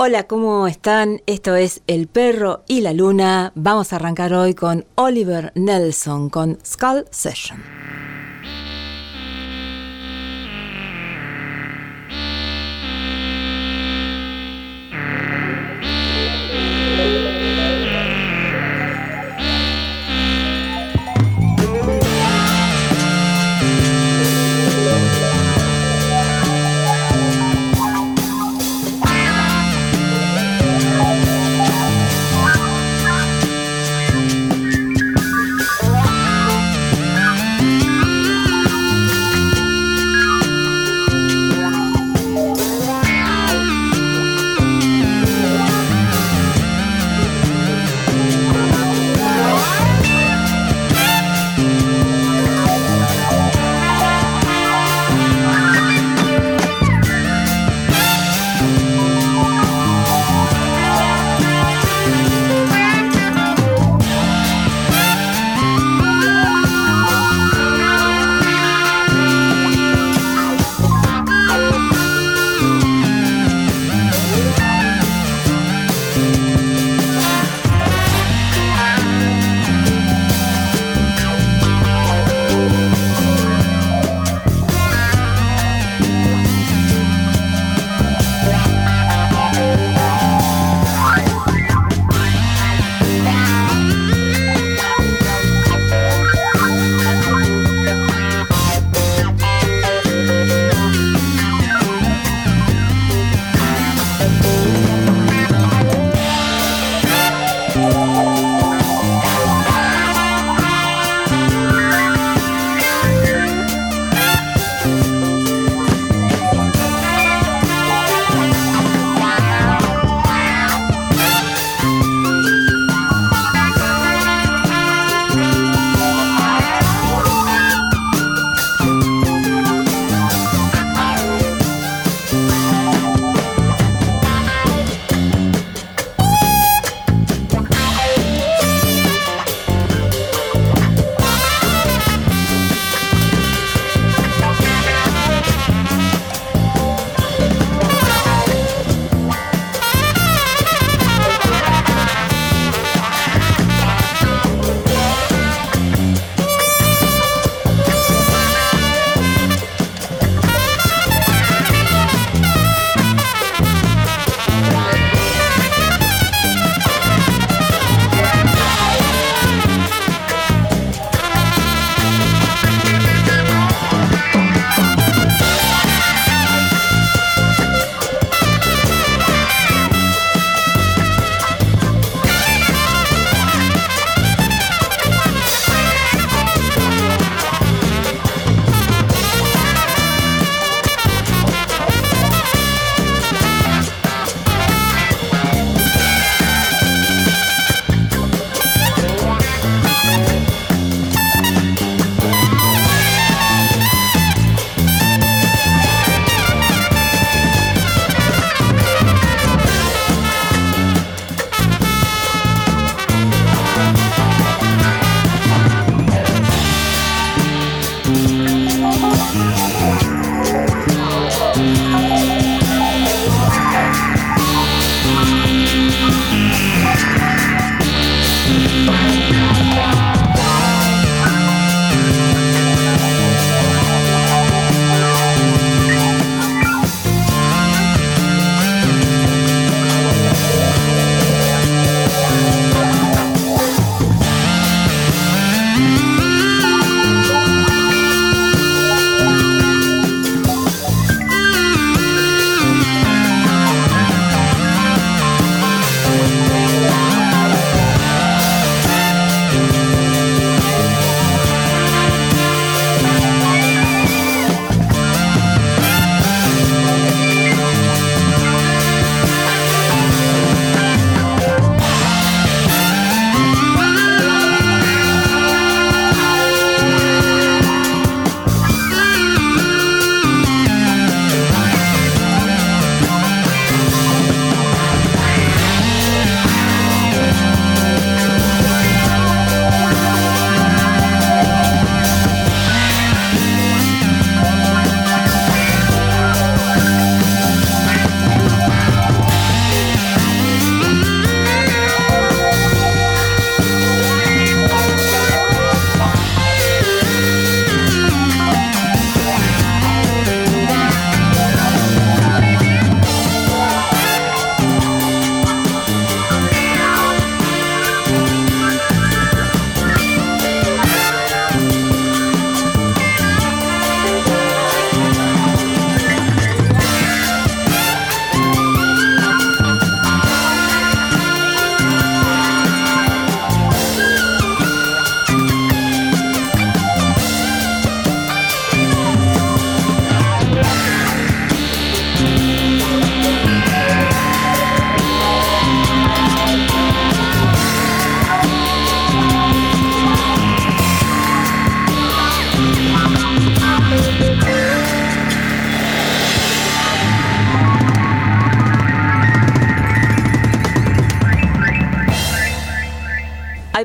Hola, ¿cómo están? Esto es El perro y la luna. Vamos a arrancar hoy con Oliver Nelson con Skull Session.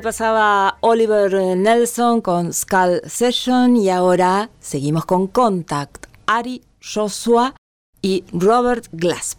Pasaba Oliver Nelson con Skull Session y ahora seguimos con Contact, Ari Joshua y Robert Glasper.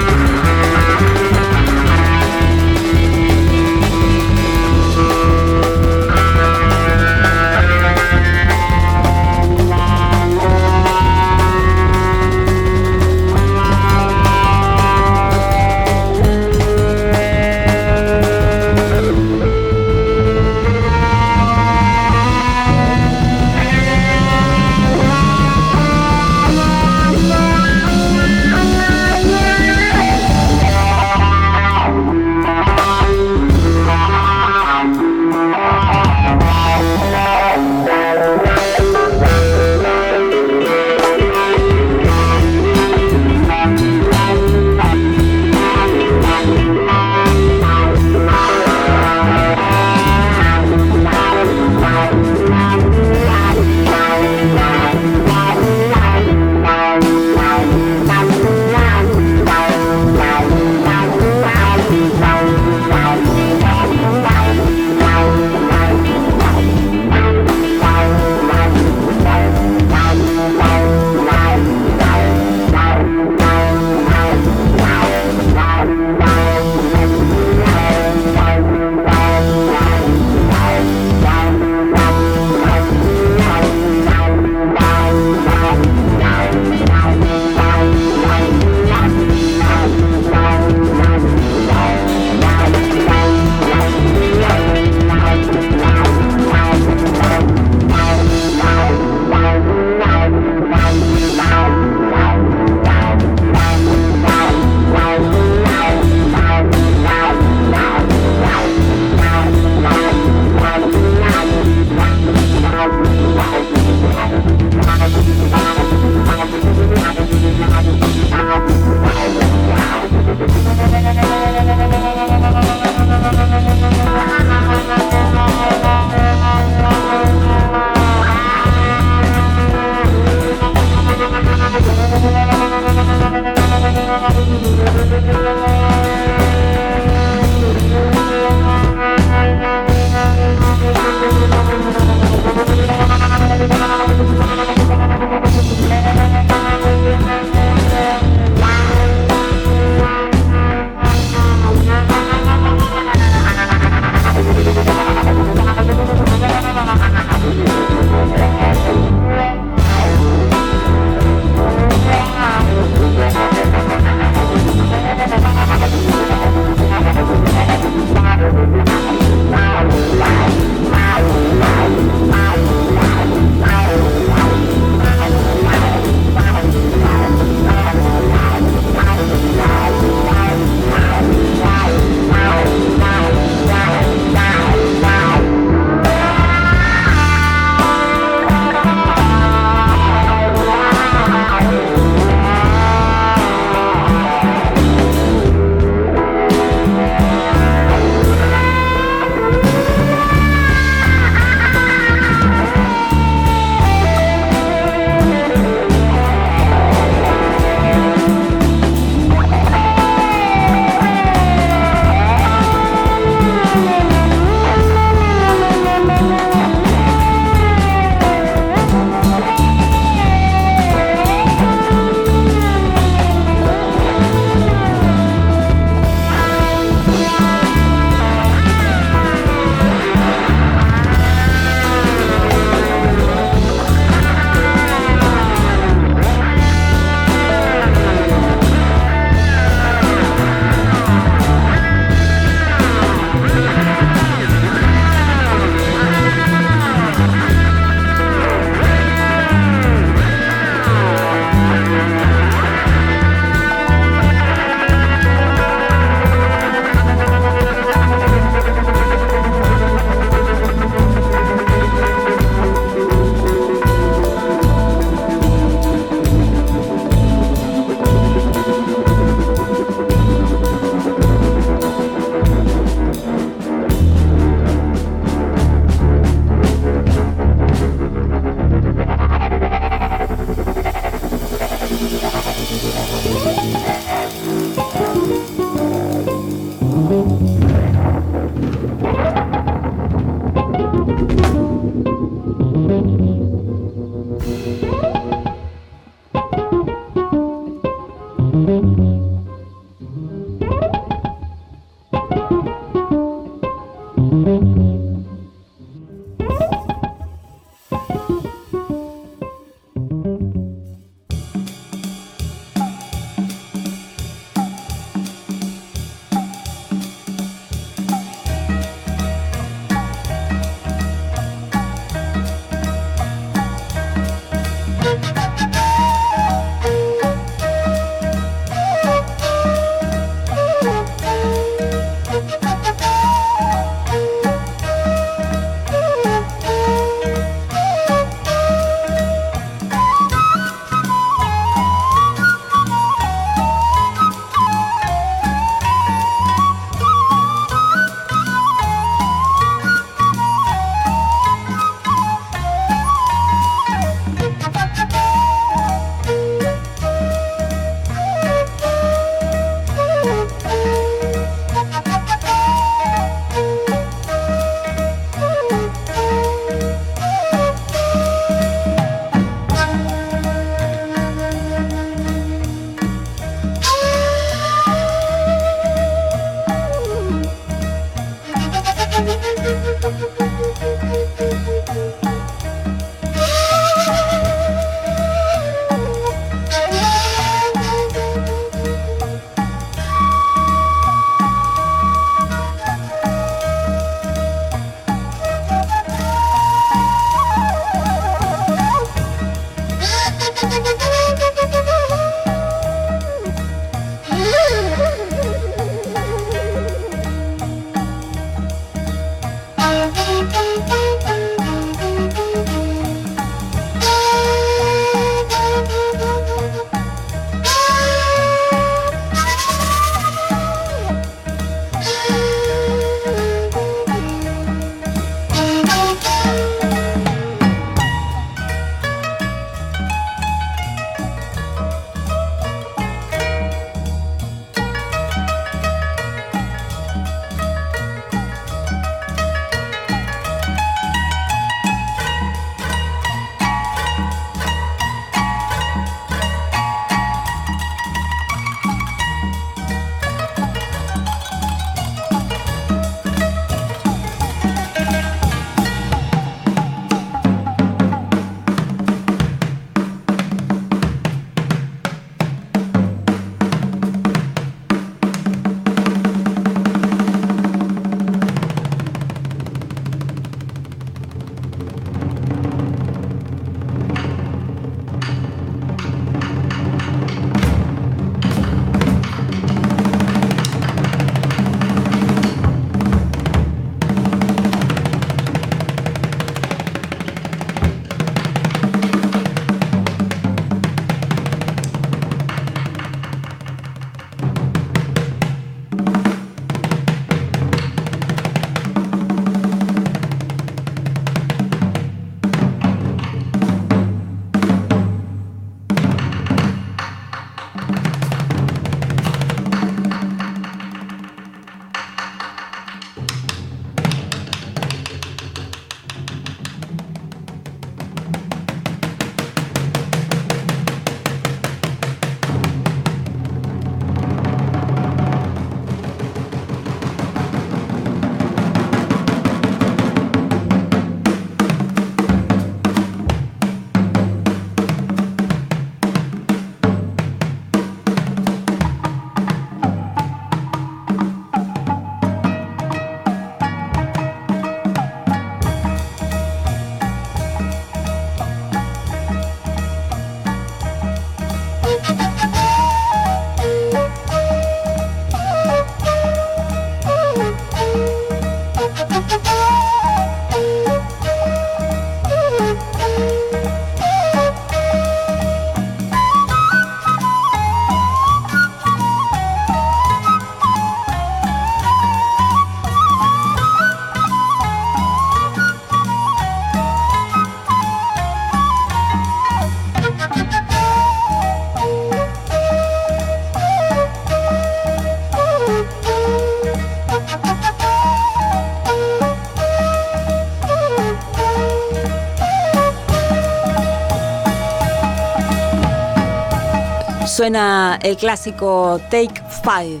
Suena el clásico Take Five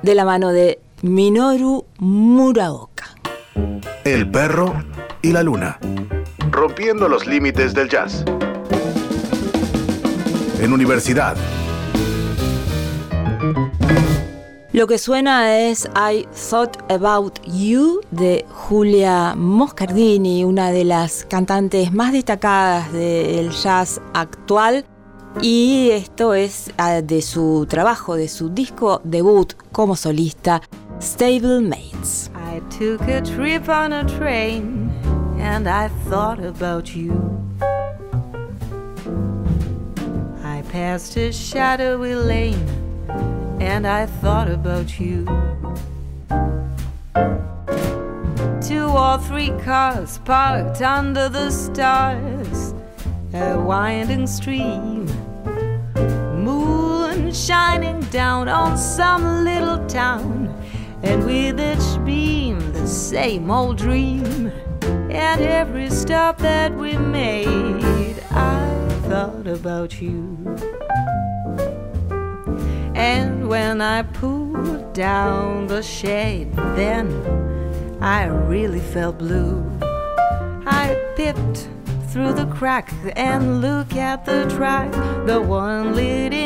de la mano de Minoru Muraoka. El perro y la luna. Rompiendo los límites del jazz. En universidad. Lo que suena es I Thought About You de Julia Moscardini, una de las cantantes más destacadas del jazz actual. Y esto es ah, de su trabajo, de su disco debut como solista, Stable Mates. I took a trip on a train and I thought about you. I passed a shadowy lane. and I thought about you. Two or three cars parked under the stars, a winding stream, shining down on some little town, and with each beam the same old dream. At every stop that we made, I thought about you. And when I pulled down the shade, then I really felt blue. I peeped through the crack and look at the track, the one leading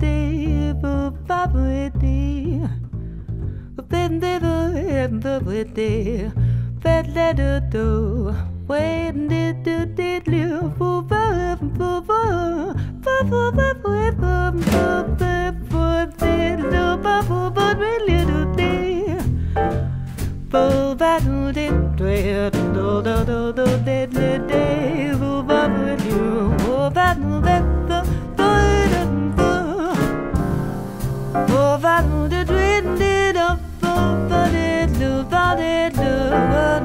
bete ba bete bete bete bete bete do do when did do did live for ba ba ba ba ba ba ba ba ba ba ba did do ba ba ba really do day ba ba do did do do do do did did day ba ba do ba ba ba Over the wind, it up, over it, over it, over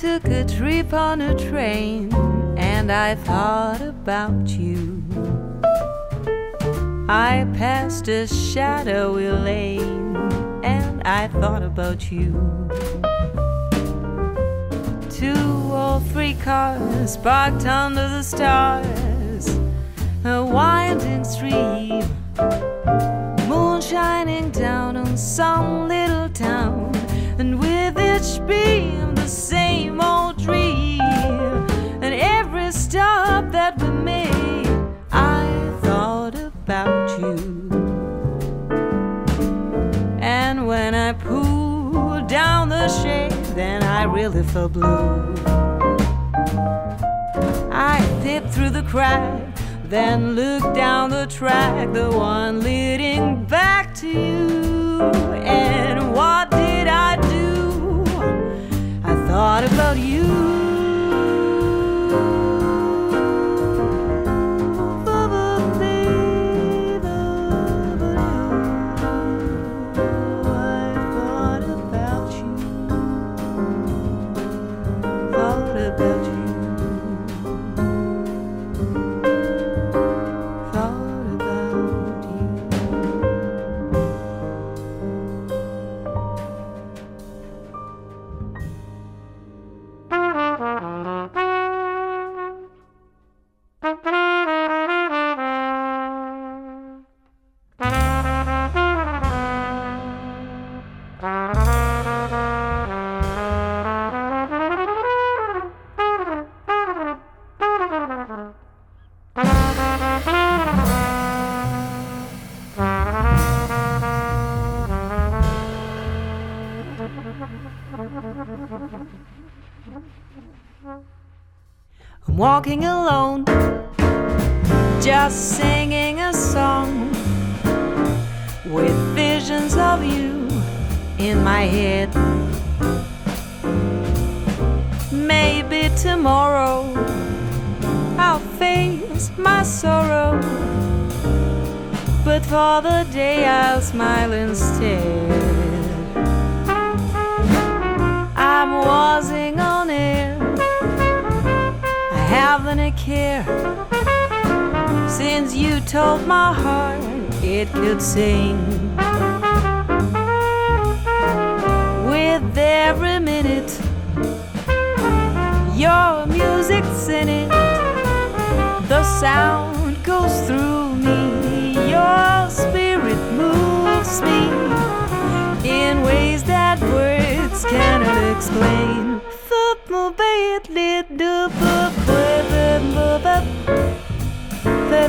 took a trip on a train and I thought about you. I passed a shadowy lane and I thought about you. two or three cars parked under the stars. A winding stream, moon shining down on some little town, and with each beam, really felt blue. I peeped through the crack, then looked down the track, the one leading walking alone, just singing a song with visions of you in my head. Maybe tomorrow I'll face my sorrow, but for the day I'll smile instead. I'm wasing on air. I haven't a care since you told my heart it could sing. With every minute, your music's in it. The sound goes through me. Your spirit moves me in ways that words cannot explain.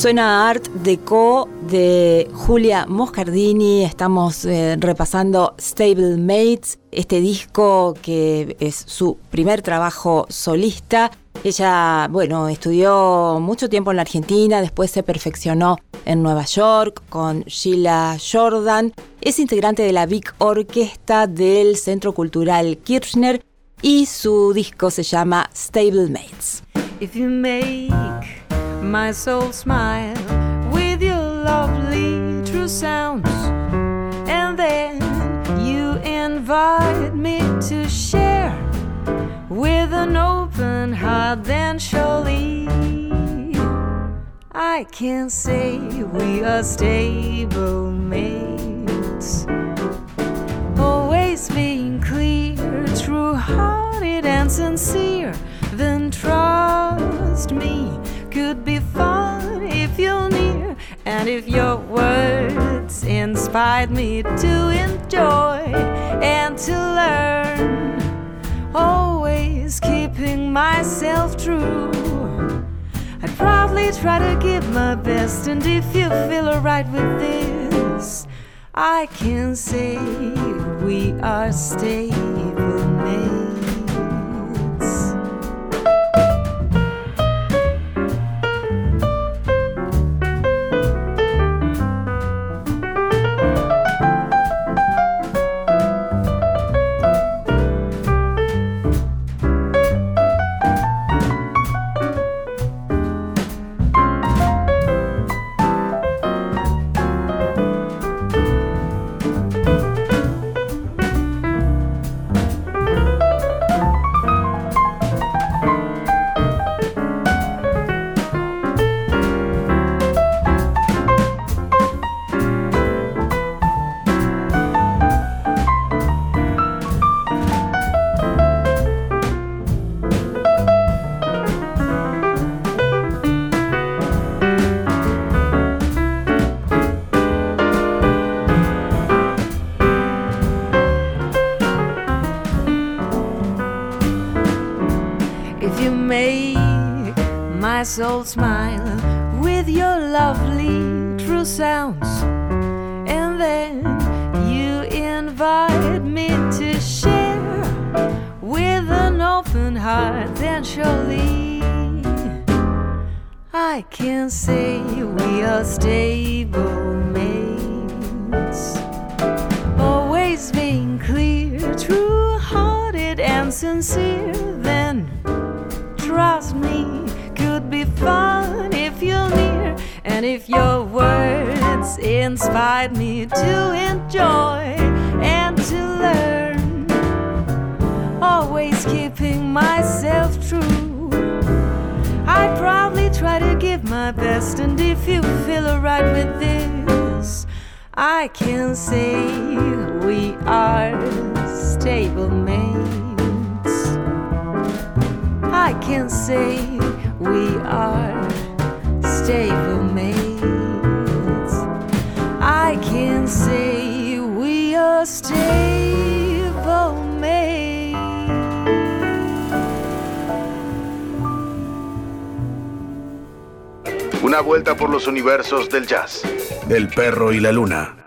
Suena Art Deco de Julia Moscardini. Estamos eh, repasando Stable Mates, este disco que es su primer trabajo solista. Ella, bueno, estudió mucho tiempo en la Argentina, después se perfeccionó en Nueva York con Sheila Jordan. Es integrante de la Big Orquesta del Centro Cultural Kirchner y su disco se llama Stable Mates. If you make my soul smile with your lovely true sounds, and then you invite me to share with an open heart, then surely I can say we are stable mates. Always being clear, true hearted and sincere, then trust me could be fun if you're near, and if your words inspired me to enjoy and to learn, always keeping myself true. I'd probably try to give my best, and if you feel alright with this, I can say we are stable soul smile with your lovely true sounds. And then you invite me to share with an open heart. Then surely I can say we are stable to enjoy and to learn, always keeping myself true. I'd probably try to give my best, and if you feel alright with this, I can say we are stable mates. I can say we are stable mates. I can say we are stable mates. Una vuelta por los universos del jazz. El perro y la luna.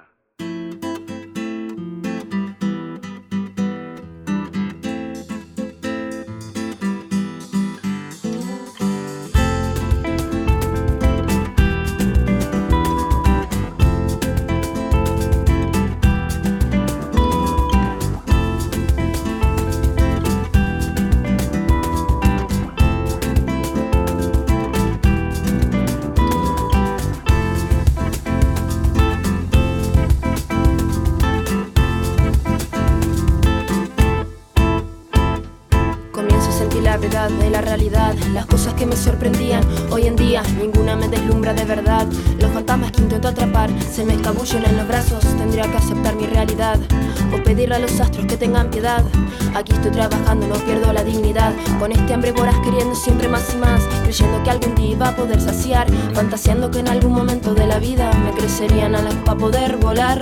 Aquí estoy trabajando, no pierdo la dignidad. Con este hambre voraz queriendo siempre más y más, creyendo que algún día iba a poder saciar, fantaseando que en algún momento de la vida me crecerían alas para poder volar.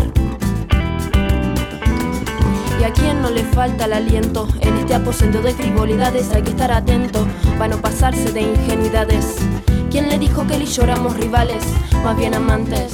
Y a quien no le falta el aliento en este aposento de frivolidades hay que estar atento para no pasarse de ingenuidades. ¿Quién le dijo que él y yo éramos rivales? Más bien amantes,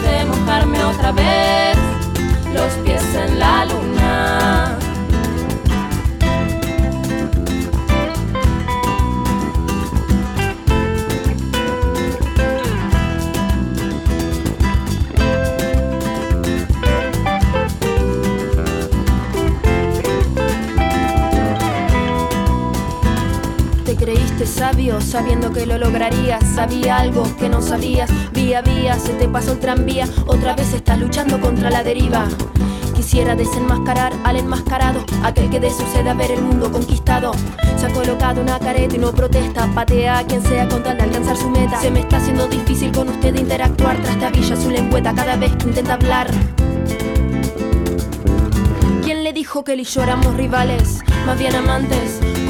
otra vez los pies en la luna. Sabio sabiendo que lo lograrías. Sabía algo que no sabías. Vía vía se te pasó el tranvía. Otra vez estás luchando contra la deriva. Quisiera desenmascarar al enmascarado, aquel que de sucede a ver el mundo conquistado. Se ha colocado una careta y no protesta, patea a quien sea con tal alcanzar su meta. Se me está haciendo difícil con usted interactuar, trastabilla su lengüeta cada vez que intenta hablar. ¿Quién le dijo que él y yo éramos rivales? Más bien amantes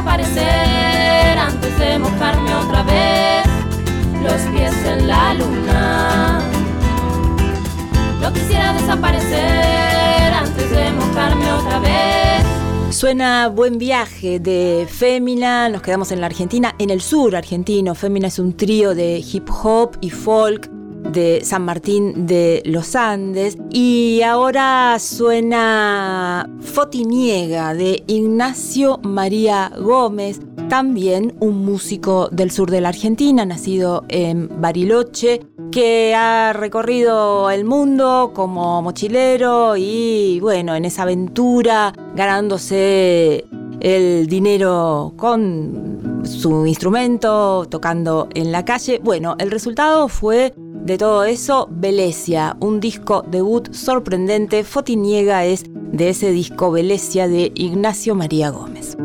desaparecer antes de mojarme otra vez los pies en la luna. No quisiera desaparecer antes de mojarme otra vez. Suena Buen Viaje de Fémina, nos quedamos en la Argentina, en el sur argentino. Fémina es un trío de hip hop y folk de San Martín de los Andes. Y ahora suena Fotiniega de Ignacio María Gómez, también un músico del sur de la Argentina, nacido en Bariloche, que ha recorrido el mundo como mochilero y bueno, en esa aventura ganándose el dinero con su instrumento, tocando en la calle. Bueno, el resultado fue de todo eso, Velesia, un disco debut sorprendente. Fotiniega es de ese disco Velesia de Ignacio María Gómez.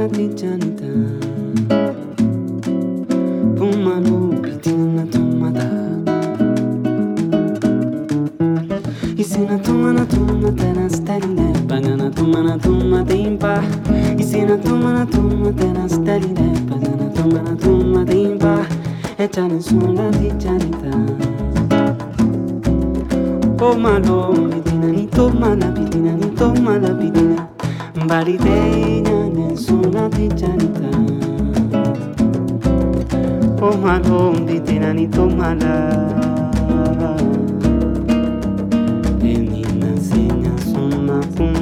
La tichanita Pomalo mi tinanito Isina tuma na tuma tena steline Pagana tuma na tuma timpa Isina tuma na tuma tena steline Pagana tuma na tuma timpa Echale sola di chanita Oh malo, pitina ni toma la pitina ni toma la pitina Bariteña ne sola di chanita Oh malo, pitina ni toma la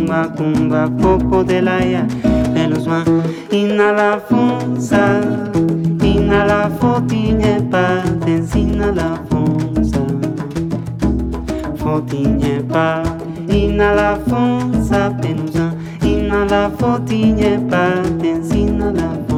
cumba, cumba, coco de la ya, de los man, inhala fonsa, inhala fotinhe pa, ensina la fonsa, fotinhe pa, inhala fonsa, penusa, inhala fotinhe pa, ensina la.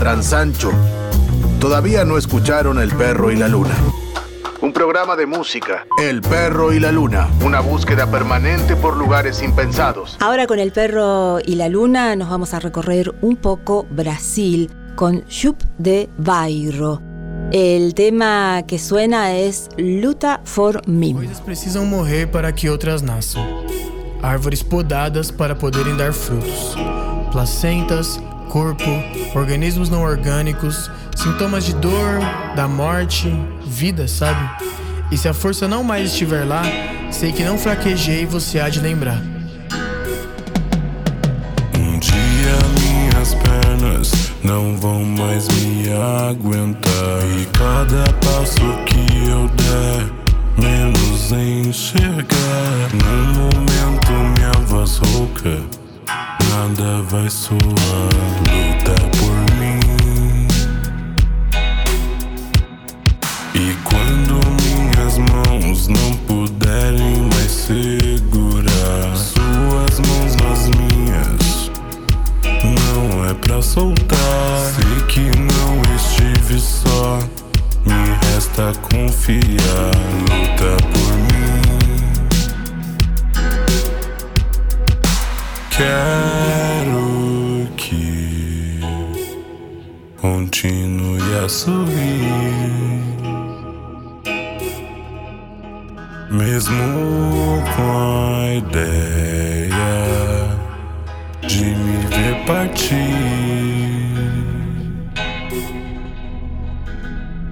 Ladran Sancho. Todavía no escucharon El perro y la luna. Un programa de música. El perro y la luna. Una búsqueda permanente por lugares impensados. Ahora con el perro y la luna nos vamos a recorrer un poco Brasil con Chup de Bairro. El tema que suena es Luta for Mim. Coisas precisam morrer para que outras nasçam. Árvores podadas para poderem dar frutos. Placentas, corpo, organismos não orgânicos, sintomas de dor, da morte, vida, sabe? E se a força não mais estiver lá, sei que não fraquejei e você há de lembrar. Um dia minhas pernas não vão mais me aguentar. E cada passo que eu der, menos enxergar. No momento, minha voz rouca, nada vai soar. Luta por mim. E quando minhas mãos não puderem mais segurar suas mãos nas minhas, não é pra soltar. Sei que não estive só, me resta confiar. Luta por mim. Quero continue a sorrir. Mesmo com a ideia de me ver partir.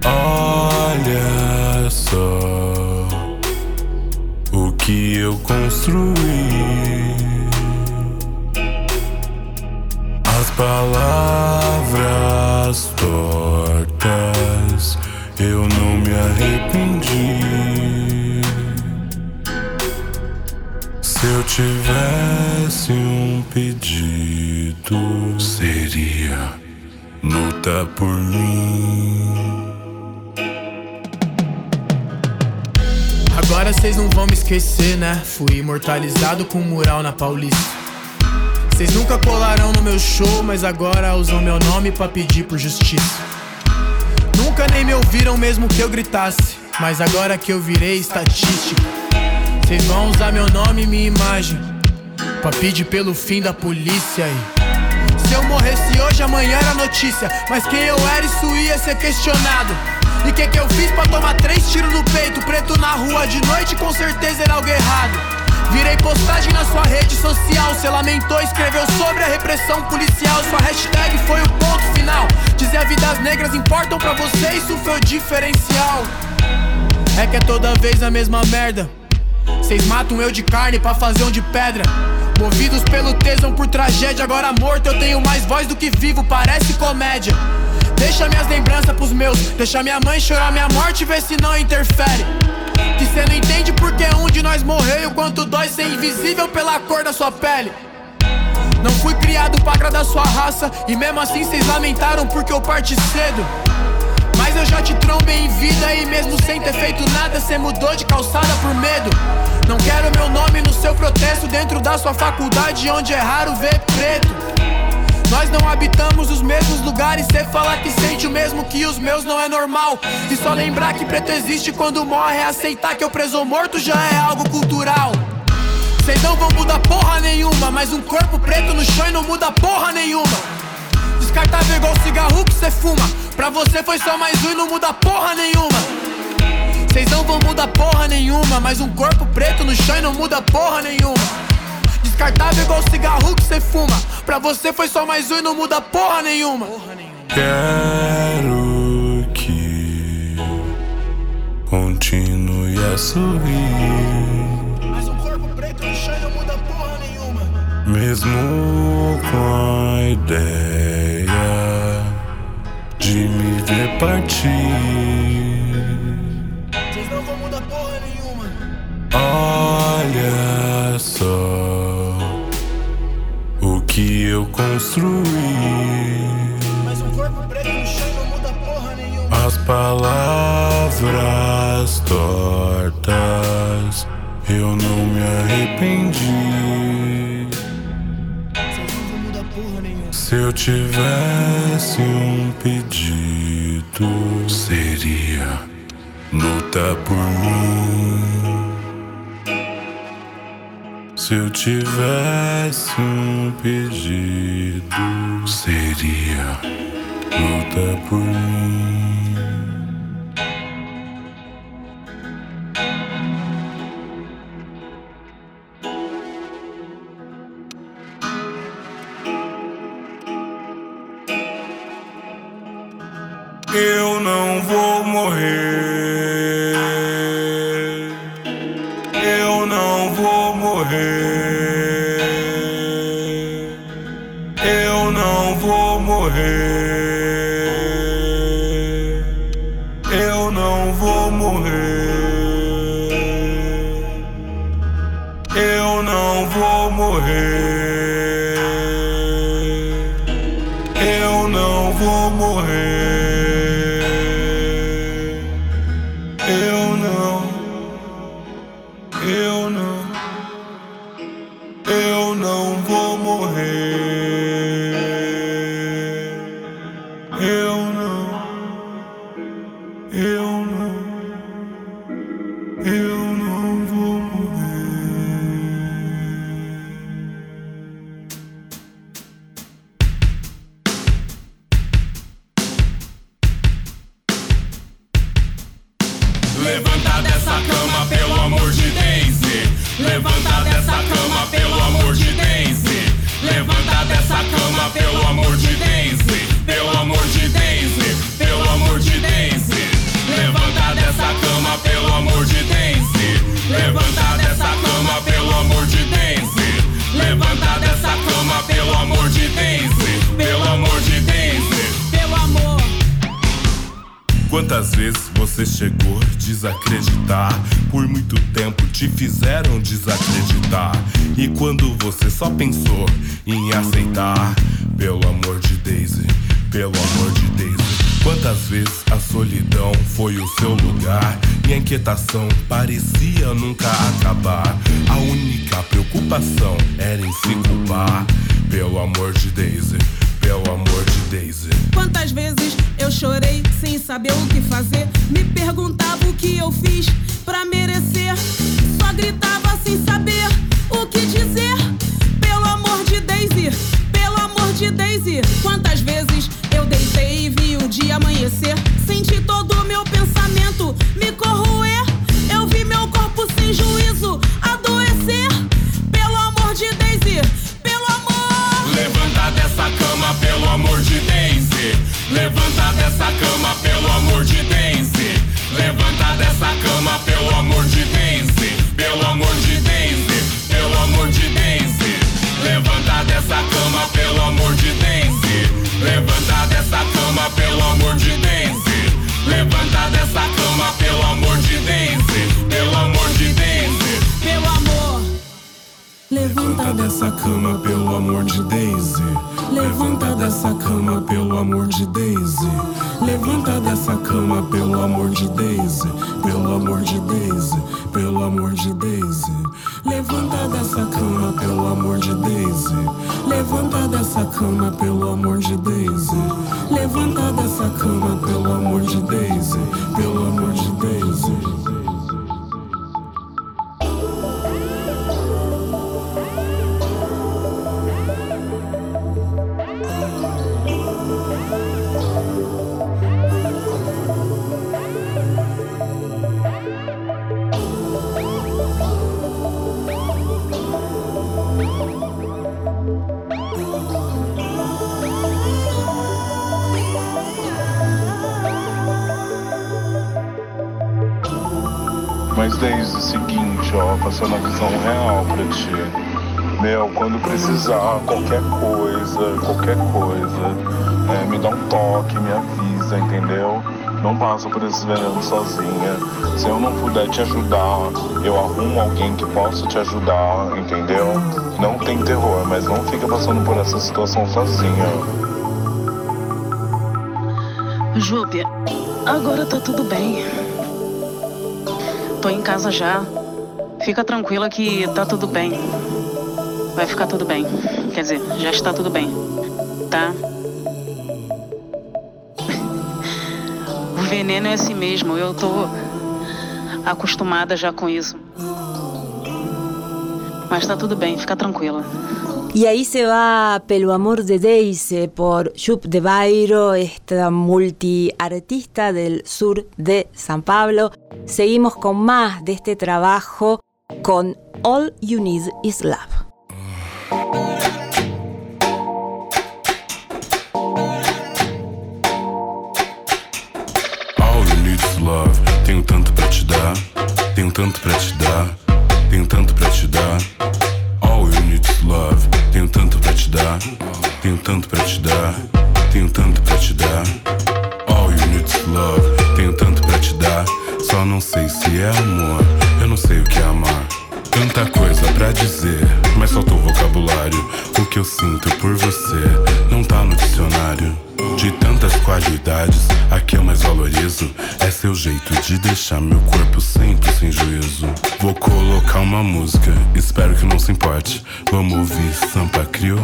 Olha só o que eu construí. Palavras tortas, eu não me arrependi. Se eu tivesse um pedido, seria luta por mim. Agora vocês não vão me esquecer, né? Fui imortalizado com um mural na Paulista. Vocês nunca colarão no meu show, mas agora usam meu nome pra pedir por justiça. Nunca nem me ouviram mesmo que eu gritasse, mas agora que eu virei estatística, vocês vão usar meu nome e minha imagem pra pedir pelo fim da polícia aí. Se eu morresse hoje, amanhã era notícia. Mas quem eu era, isso ia ser questionado. E que que eu fiz pra tomar três tiros no peito? Preto na rua de noite, com certeza era algo errado. Virei postagem na sua rede social. Você lamentou, escreveu sobre a repressão policial. Sua hashtag foi o ponto final. Dizer vidas negras importam pra você, isso foi o diferencial. É que é toda vez a mesma merda. Vocês matam eu de carne pra fazer um de pedra. Movidos pelo tesão por tragédia, agora morto eu tenho mais voz do que vivo, parece comédia. Deixa minhas lembranças pros meus, deixa minha mãe chorar minha morte, vê se não interfere. Cê não entende porque um de nós morreu quanto dói ser invisível pela cor da sua pele. Não fui criado pra agradar sua raça E mesmo assim vocês lamentaram porque eu parti cedo. Mas eu já te trombei em vida E mesmo sem ter feito nada Cê mudou de calçada por medo. Não quero meu nome no seu protesto Dentro da sua faculdade onde é raro ver preto nós não habitamos os mesmos lugares. Cê falar que sente o mesmo que os meus não é normal. E só lembrar que preto existe quando morre. Aceitar que eu preso morto já é algo cultural. Vocês não vão mudar porra nenhuma, mas um corpo preto no chão e não muda porra nenhuma. Descartável igual cigarro que cê fuma. Pra você foi só mais um e não muda porra nenhuma. Vocês não vão mudar porra nenhuma, mas um corpo preto no chão e não muda porra nenhuma. Descartável igual cigarro que cê fuma. Pra você foi só mais um e não muda porra nenhuma. Quero que continue a sorrir. Mas um corpo preto no chão não muda porra nenhuma. Mesmo com a ideia de me ver partir. Vocês não vão mudar porra nenhuma. Olha só o que eu construí. Mas um corpo preto no chão não muda porra nenhuma. As palavras tortas, eu não me arrependi. Se eu tivesse um pedido, seria luta por mim. Se eu tivesse um pedido, seria luta por mim. Eu não vou. Você chegou a desacreditar? Por muito tempo te fizeram desacreditar. E quando você só pensou em aceitar, pelo amor de Daisy, pelo amor de Daisy. Quantas vezes a solidão foi o seu lugar e a inquietação parecia nunca acabar. A única preocupação era em se culpar. Pelo amor de Daisy, pelo amor de Daisy. Quantas vezes eu chorei sem saber o que fazer? Me perguntava o que eu fiz pra merecer. Só gritava sem saber o que dizer. Pelo amor de Daisy, pelo amor de Daisy. Quantas vezes eu deitei e vi o dia amanhecer? Senti todo o meu pensamento me corroer. Eu vi meu corpo sem juízo adoecer. Pelo amor de Daisy, pelo amor. Levanta dessa cama, amor de Daisy. Levanta dessa cama, pelo amor de Daisy. Levanta dessa cama, pelo amor de Daisy. Pelo amor de Daisy. Pelo amor de Daisy. Levanta dessa cama, pelo amor de Daisy. Levanta dessa cama, pelo amor de Daisy. Levanta dessa cama, pelo amor Levanta dessa cama, pelo amor de Daisy. Levanta dessa cama, pelo amor de Daisy. Levanta dessa cama, pelo amor de Daisy. Pelo amor de Daisy, pelo amor de Daisy. Levanta dessa cama, pelo amor de Daisy. Levanta dessa cama, pelo amor de Daisy. Levanta dessa cama, pelo amor de Daisy. Pelo amor de Daisy. Mas desde o seguinte, ó, passando a visão real pra ti. Meu, quando precisar, qualquer coisa, qualquer coisa, é, me dá um toque, me avisa, entendeu? Não passa por esse veneno sozinha. Se eu não puder te ajudar, eu arrumo alguém que possa te ajudar, entendeu? Não tem terror, mas não fica passando por essa situação sozinha. Júbia, agora tá tudo bem. Tô em casa já. Fica tranquila que tá tudo bem. Vai ficar tudo bem. Quer dizer, já está tudo bem. Tá? veneno é assim mesmo. Eu tô acostumada já com isso. Mas tá tudo bem, fica tranquila. Y ahí se va Pelo Amor de Daisy por Jup de Bairo, esta multiartista del sur de San Pablo. Seguimos con más de este trabajo con All You Need Is Love. Tenho tanto para te dar, tenho tanto para te dar, tenho tanto para te dar. Te dar, tenho tanto para te dar, tenho tanto para te dar. All you need is love. Tenho tanto para te dar, só não sei se é amor. Eu não sei o que é amar. Tanta coisa pra dizer, mas faltou vocabulário. O que eu sinto por você não tá no dicionário. De tantas qualidades, a que eu mais valorizo é seu jeito de deixar meu corpo sempre sem juízo. Vou colocar uma música, espero que não se importe. Vamos ouvir Sampa Crio,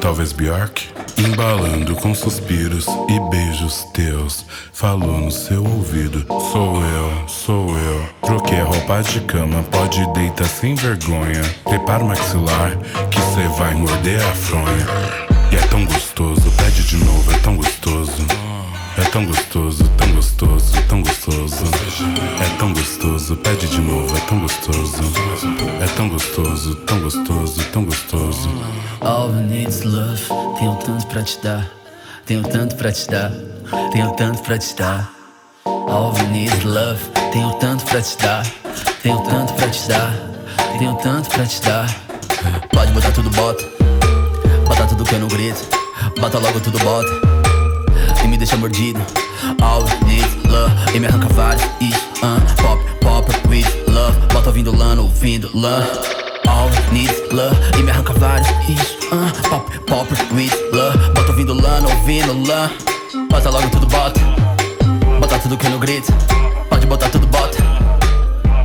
talvez Bjork. Embalando com suspiros e beijos teus, falou no seu ouvido: Sou eu, sou eu. Troquei a roupa de cama, pode deitar sem vergonha. Prepara o maxilar, que cê vai morder a fronha. E é tão gostoso, pede de novo, é tão gostoso. É tão gostoso, tão gostoso, tão gostoso. É tão gostoso, pede de novo, é tão gostoso. É tão gostoso, tão gostoso, tão gostoso. All you need is love. Tenho tanto pra te dar, tenho tanto pra te dar, tenho tanto pra te dar. All you need is love. Tenho tanto pra te dar, tenho tanto pra te dar, tenho tanto pra te dar. Pode botar tudo, bota. Bota tudo que eu não grito. Bota logo tudo, bota e me deixa mordido. All need love e me arranca vários uh, pop, pop with love. Bota ouvindo lã, ouvindo lã. All need love e me arranca vários uh, pop, pop with love. Bota ouvindo lã, ouvindo lã. Bota logo tudo, bota. Bota tudo que eu não grito. Pode botar tudo, bota.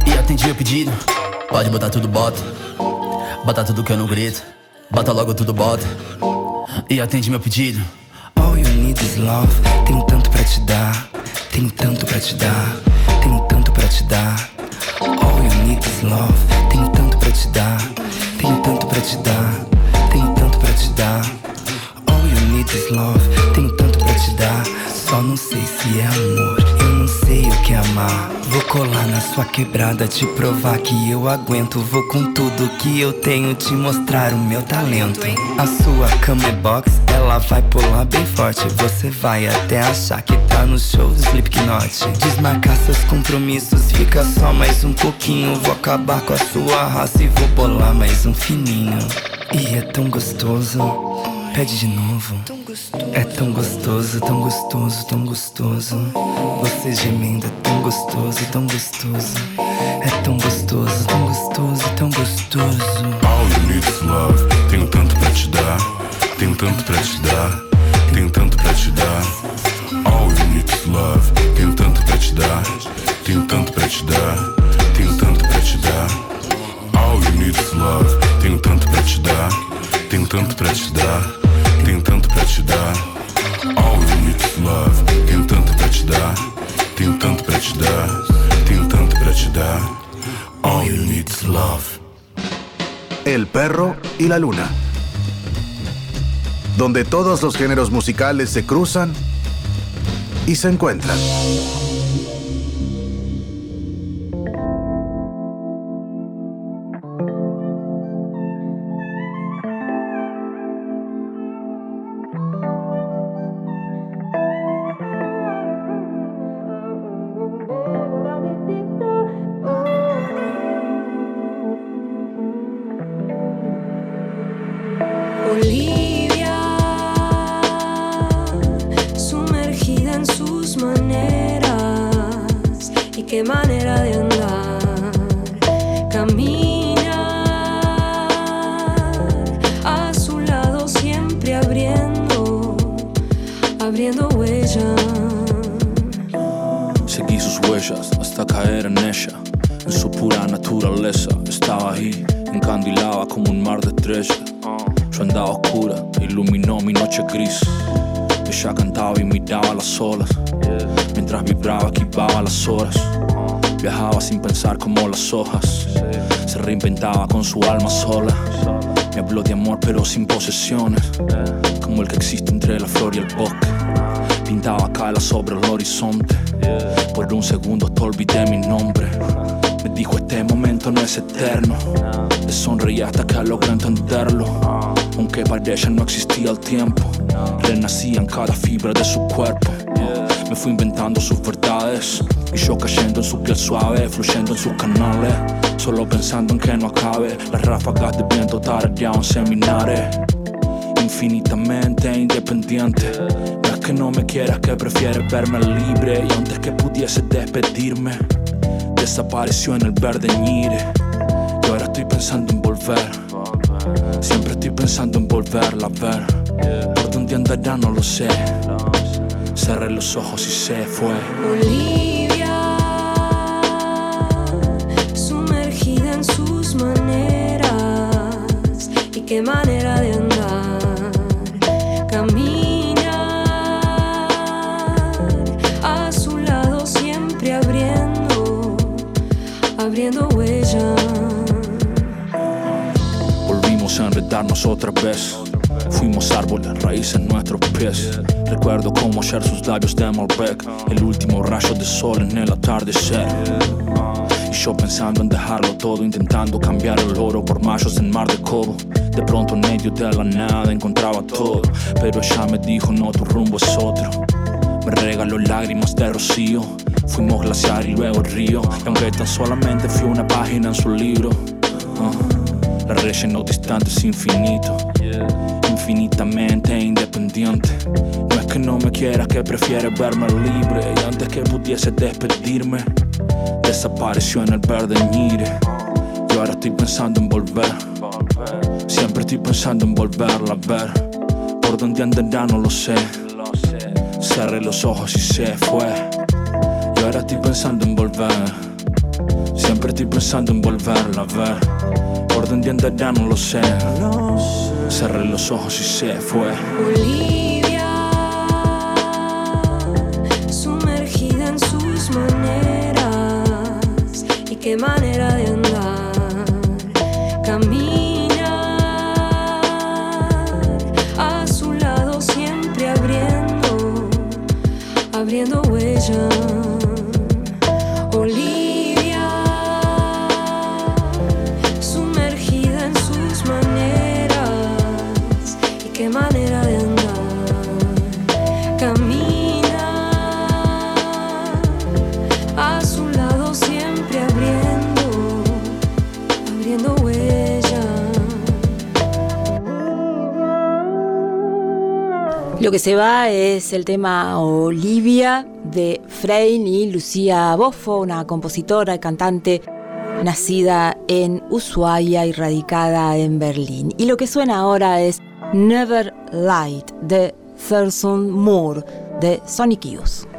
E atendi meu pedido. Pode botar tudo, bota. Bota tudo que eu não grito. Bota logo tudo, bota. E atende meu pedido. All you need is love. Tenho tanto pra te dar. Tenho tanto pra te dar. Tenho tanto pra te dar. All you need is love. Tenho tanto pra te dar. Tenho tanto pra te dar. Tenho tanto pra te dar. All you need is love. Tenho tanto pra te dar. Só não sei se é amor. Não sei o que amar. Vou colar na sua quebrada, te provar que eu aguento. Vou com tudo que eu tenho te mostrar o meu talento. A sua cama é box, ela vai pular bem forte. Você vai até achar que tá no show do Slipknot. Desmarcar seus compromissos, fica só mais um pouquinho. Vou acabar com a sua raça e vou bolar mais um fininho. E é tão gostoso, pede de novo. É tão gostoso, tão gostoso, tão gostoso. Você gemendo é tão gostoso, tão gostoso. É tão gostoso, tão gostoso, tão gostoso. All you need is love. Tenho tanto pra te dar, tenho tanto pra te dar, tenho tanto pra te dar. All you need is love. Tenho tanto pra te dar, tenho tanto pra te dar, tenho tanto pra te dar. All you need is love. Tenho tanto pra te dar, tenho tanto pra te dar. Tenho tanto pra te dar. All you need is love. Tenho tanto pra te dar. Tenho tanto pra te dar. Tenho tanto pra te dar. All you need is love. El perro y la luna. Donde todos los géneros musicales se cruzan y se encuentran. Viajaba sin pensar como las hojas, se reinventaba con su alma sola. Me habló de amor pero sin posesiones, como el que existe entre la flor y el bosque. Pintaba cala sobre el horizonte, por un segundo te olvidé mi nombre. Me dijo este momento no es eterno, le sonreí hasta que logré entenderlo. Aunque para ella no existía el tiempo, renacía en cada fibra de su cuerpo. Me fui inventando sus verdades y yo cayendo en su piel suave, fluyendo en sus canales. Solo pensando en que no acabe las ráfagas de viento tarareado en seminares. Infinitamente independiente. No es que no me quieras, que prefieres verme libre. Y antes que pudiese despedirme, desapareció en el verde ñire. Y ahora estoy pensando en volver. Siempre estoy pensando en volverla a ver. Por dónde andará, no lo sé. Cerré los ojos y se fue. Olivia, sumergida en sus maneras, y qué manera de andar. Caminar a su lado, siempre abriendo, abriendo huellas. Volvimos a enredarnos otra vez. Árboles, raíces en nuestros pies. Recuerdo como ayer sus labios de Malbec, el último rayo de sol en el atardecer. Y yo pensando en dejarlo todo, intentando cambiar el oro por machos en mar de cobo. De pronto en medio de la nada encontraba todo, pero ella me dijo no, tu rumbo es otro. Me regaló lágrimas de rocío, fuimos glaciar y luego río. Y aunque tan solamente fui una página en su libro, ah, la rellenó distantes infinito infinitamente independiente. No es que no me quieras, que prefieres verme libre. Y antes que pudiese despedirme, desapareció en el verde ñire. Y ahora estoy pensando en volver. Siempre estoy pensando en volverla a ver. Por dónde andará, no lo sé. Cerré los ojos y se fue. Y ahora estoy pensando en volver. Siempre estoy pensando en volverla a ver. Por dónde andará, no lo sé. Cerré los ojos y se fue. Olivia, sumergida en sus maneras, y qué manera que se va es el tema Olivia de Frein y Lucía Boffo, una compositora y cantante nacida en Ushuaia y radicada en Berlín. Y lo que suena ahora es Never Light de Thurston Moore de Sonic Youth.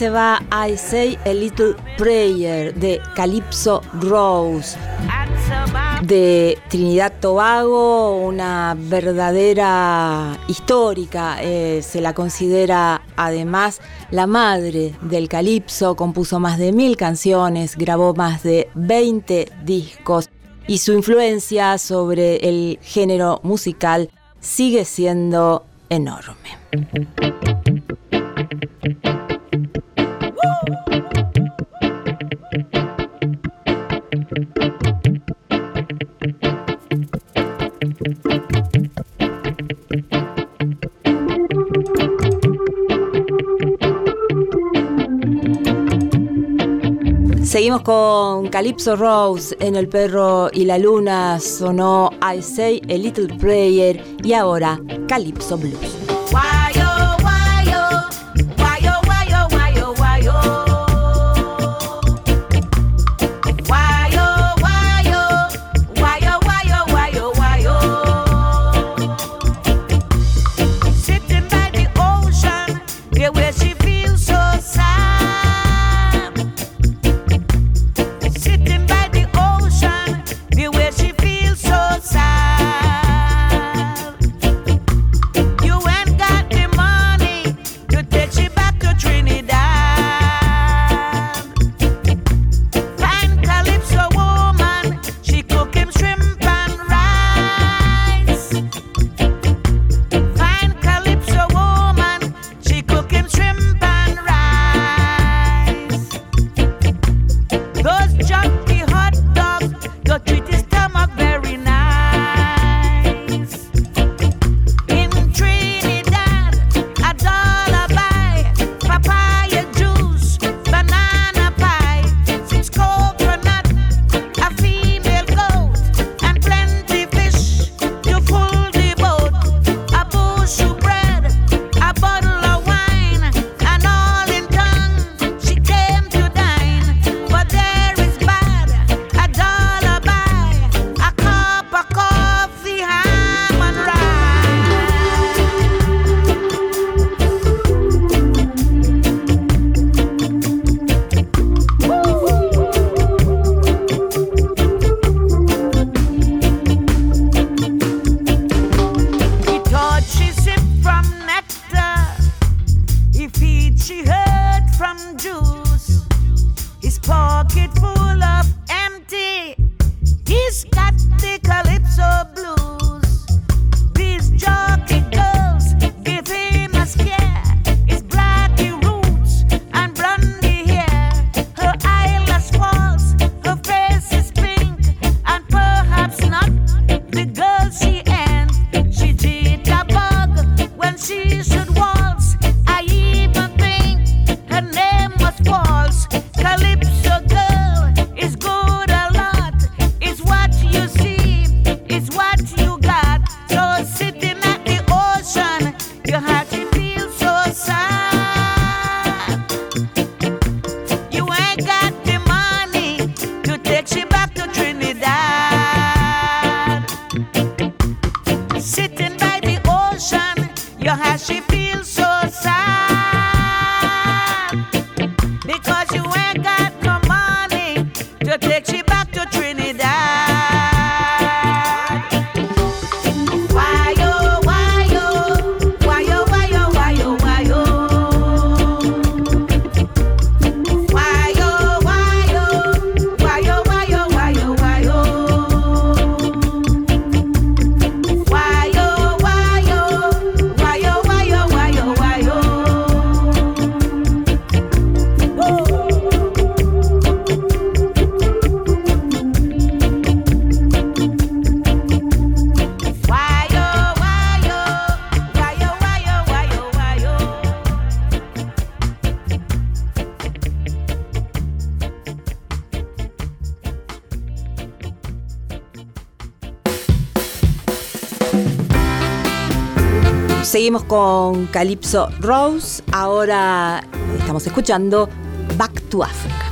Se va I Say a Little Prayer de Calypso Rose de Trinidad Tobago, una verdadera histórica, eh, se la considera además la madre del calipso, compuso más de mil canciones, grabó más de 20 discos y su influencia sobre el género musical sigue siendo enorme. Con Calypso Rose en El Perro y la Luna. Sonó I Say a Little Prayer y ahora Calypso Blues. Con Calypso Rose. Ahora estamos escuchando Back to Africa.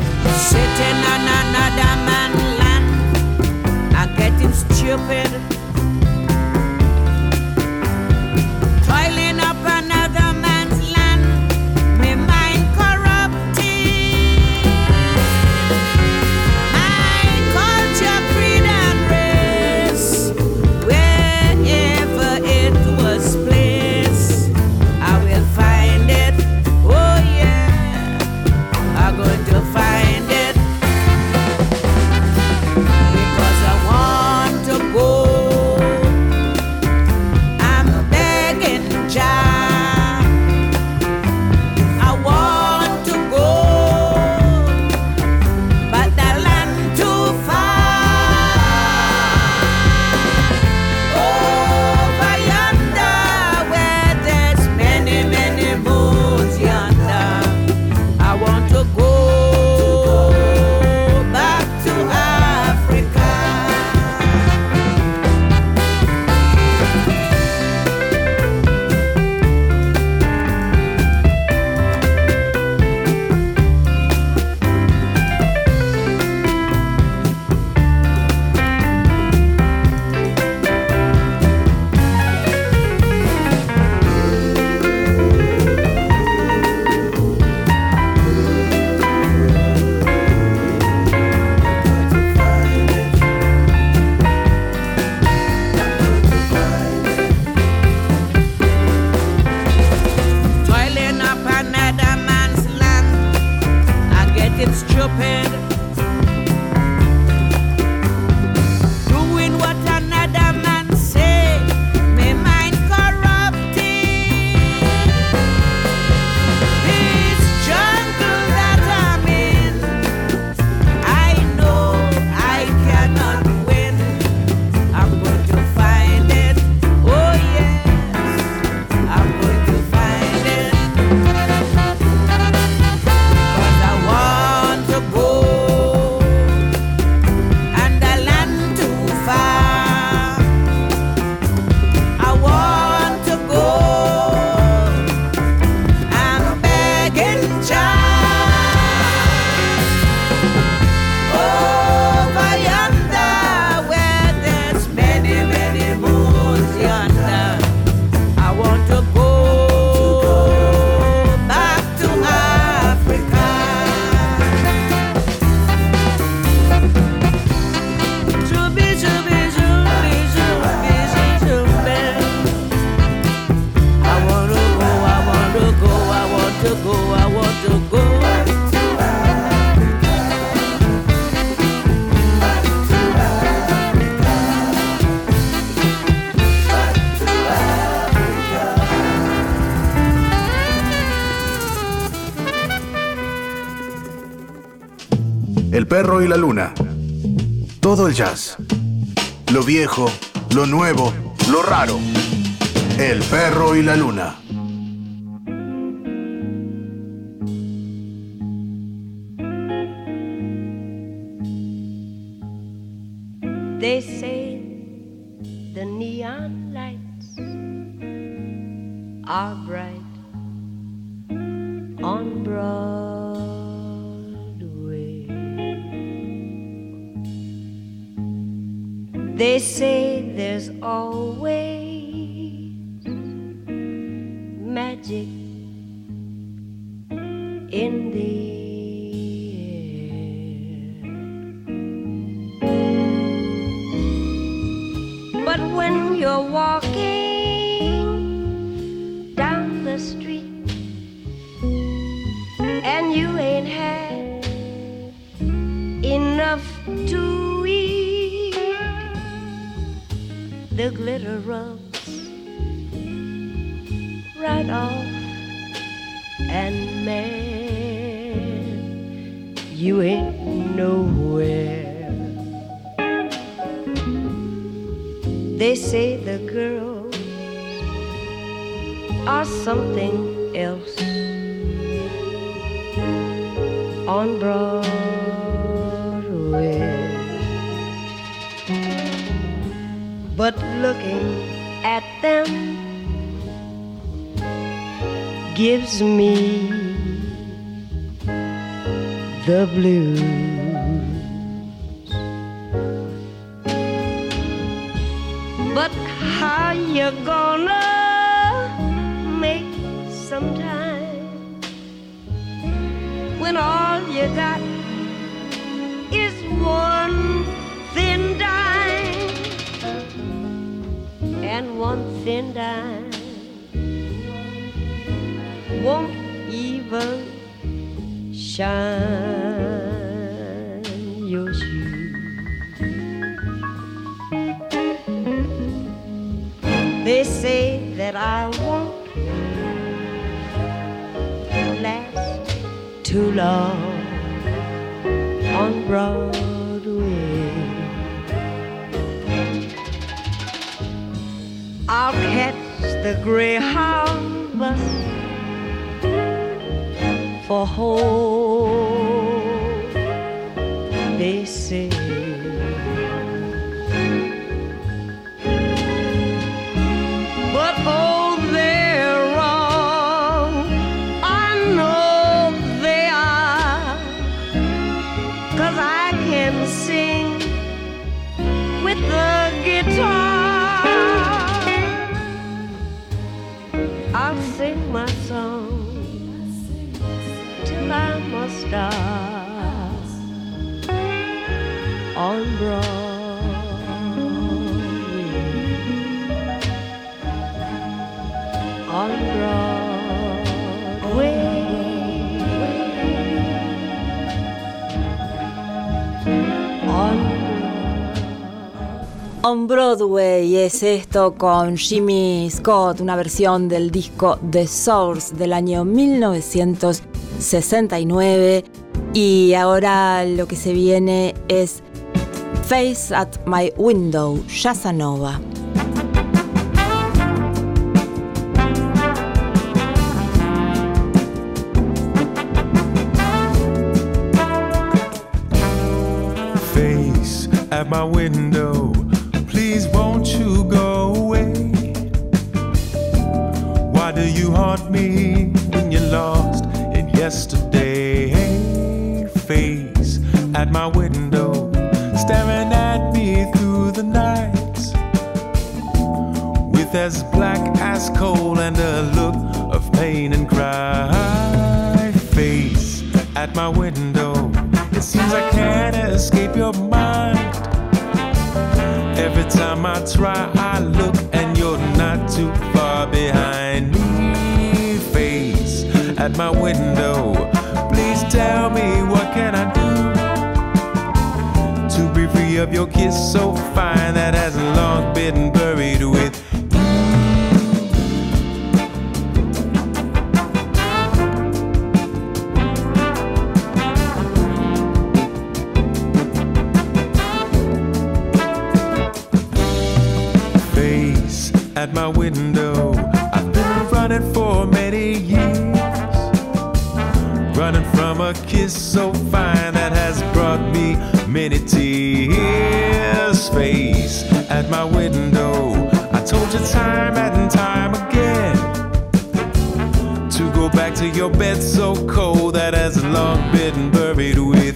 y la luna. Todo el jazz. Lo viejo, lo nuevo, lo raro. El perro y la luna. the blues. But how you gonna make some time when all you got is one thin dime and one thin dime won't never shine your shoes. They say that I won't last too long on Broadway. I'll catch the Greyhound bus for hope. On Broadway es esto con Jimmy Scott, una versión del disco The Source del año 1969. Y ahora lo que se viene es Face at My Window, Nova. Face at my window, yesterday? Face at my window, staring at me through the night with as black as coal and a look of pain and cry. Face at my window, it seems I can't escape your mind. Every time I try, I look and you're not too At my window, please tell me what can I do to be free of your kiss? So fine that hasn't long been buried with kiss so fine that has brought me many tears. Face at my window. I told you time and time again to go back to your bed so cold that has long been buried with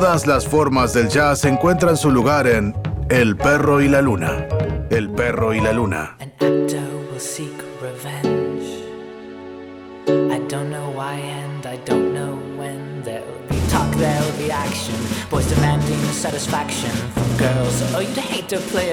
Todas las formas del jazz encuentran su lugar en El perro y la luna. El perro y la luna. actor will seek revenge. I don't know why and I don't know when there'll be talk, there'll be action. Boys demanding satisfaction from girls. Oh, to play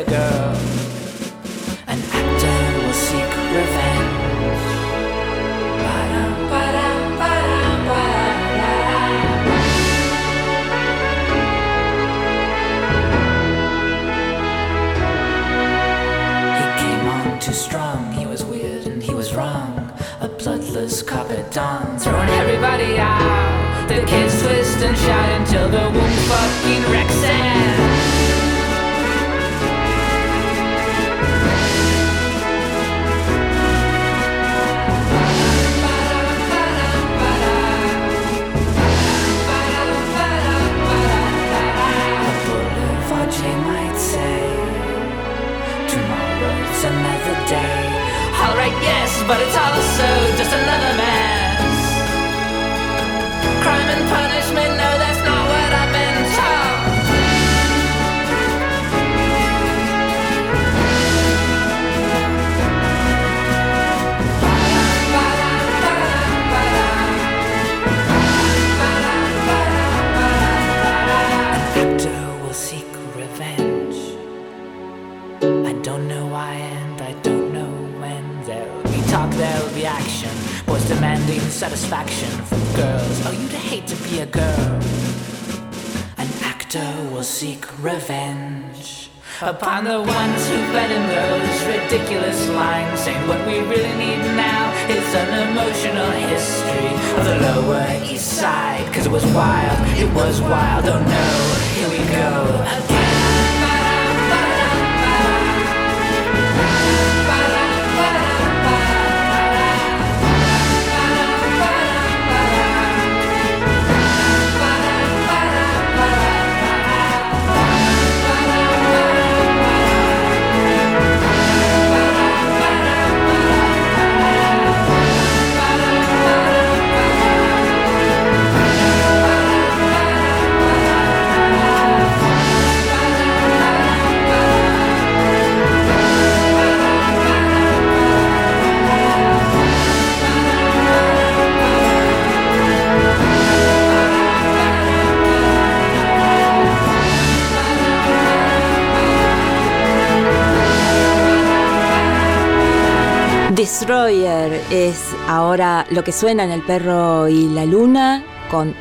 Es ahora lo que suena en El perro y la luna con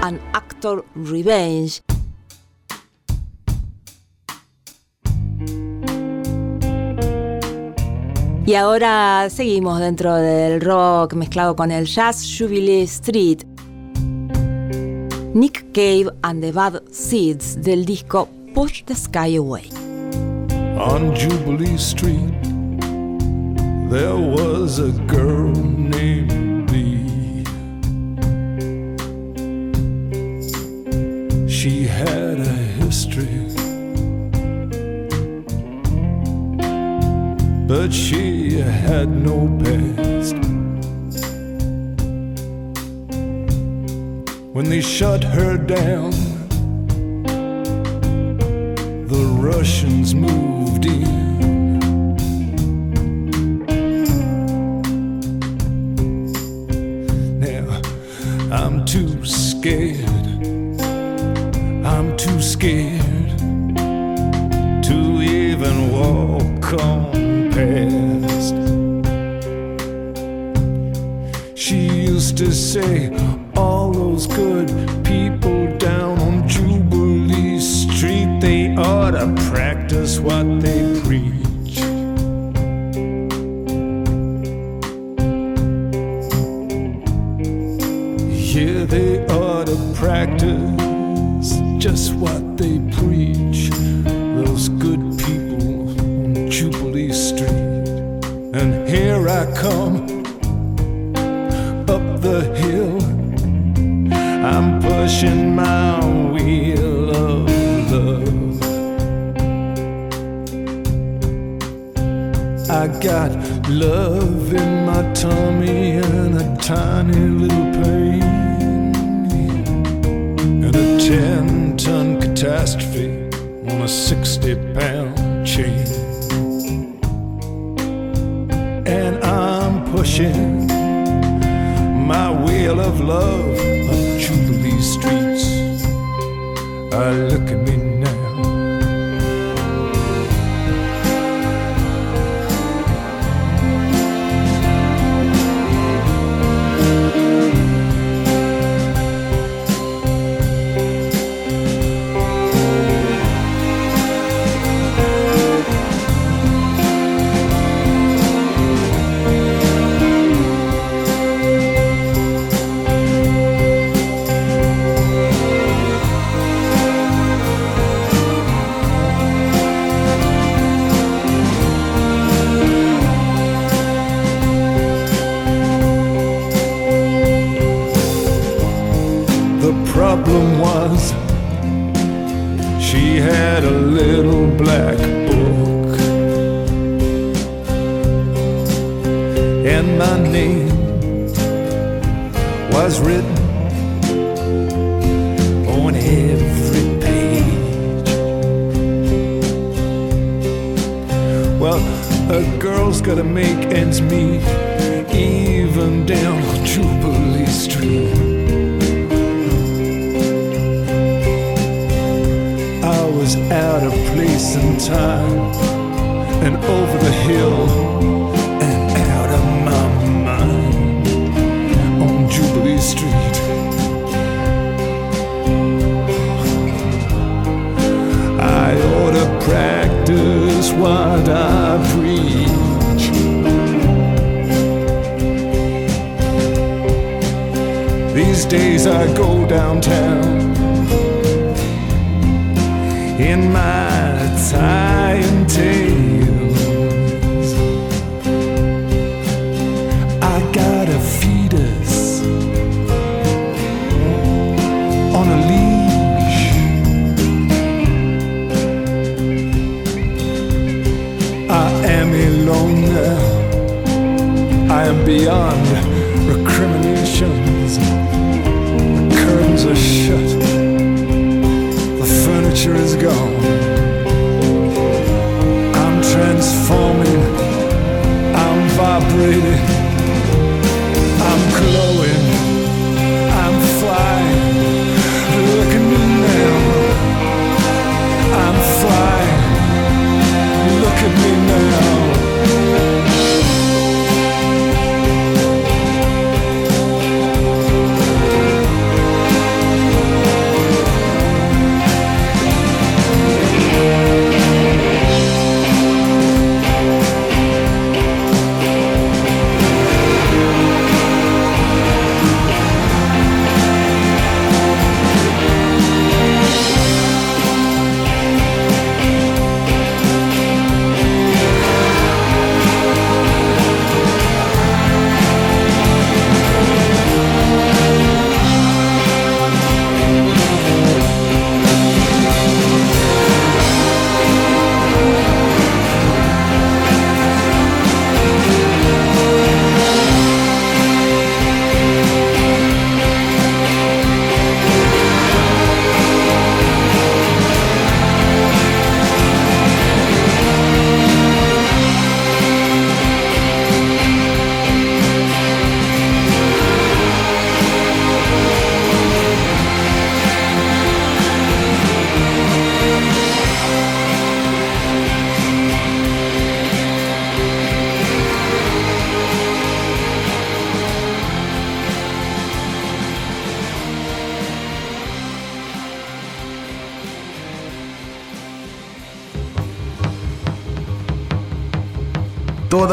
An Actor Revenge. Y ahora seguimos dentro del rock mezclado con el jazz Jubilee Street. Nick Cave and the Bad Seeds del disco Push the Sky Away. On Jubilee Street, there was a girl named Bee. She had a history, but she had no past. When they shut her down, the Russians moved in. Scared. I'm too scared to even walk on past. She used to say, All those good people down on Jubilee Street, they ought to practice what they got love in my tummy and a tiny little pain and a 10 ton catastrophe on a 60 pound.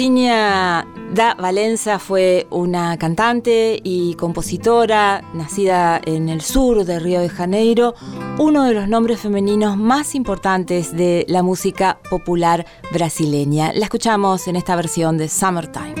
Rosinia da Valenza fue una cantante y compositora nacida en el sur de Río de Janeiro, uno de los nombres femeninos más importantes de la música popular brasileña. La escuchamos en esta versión de Summertime.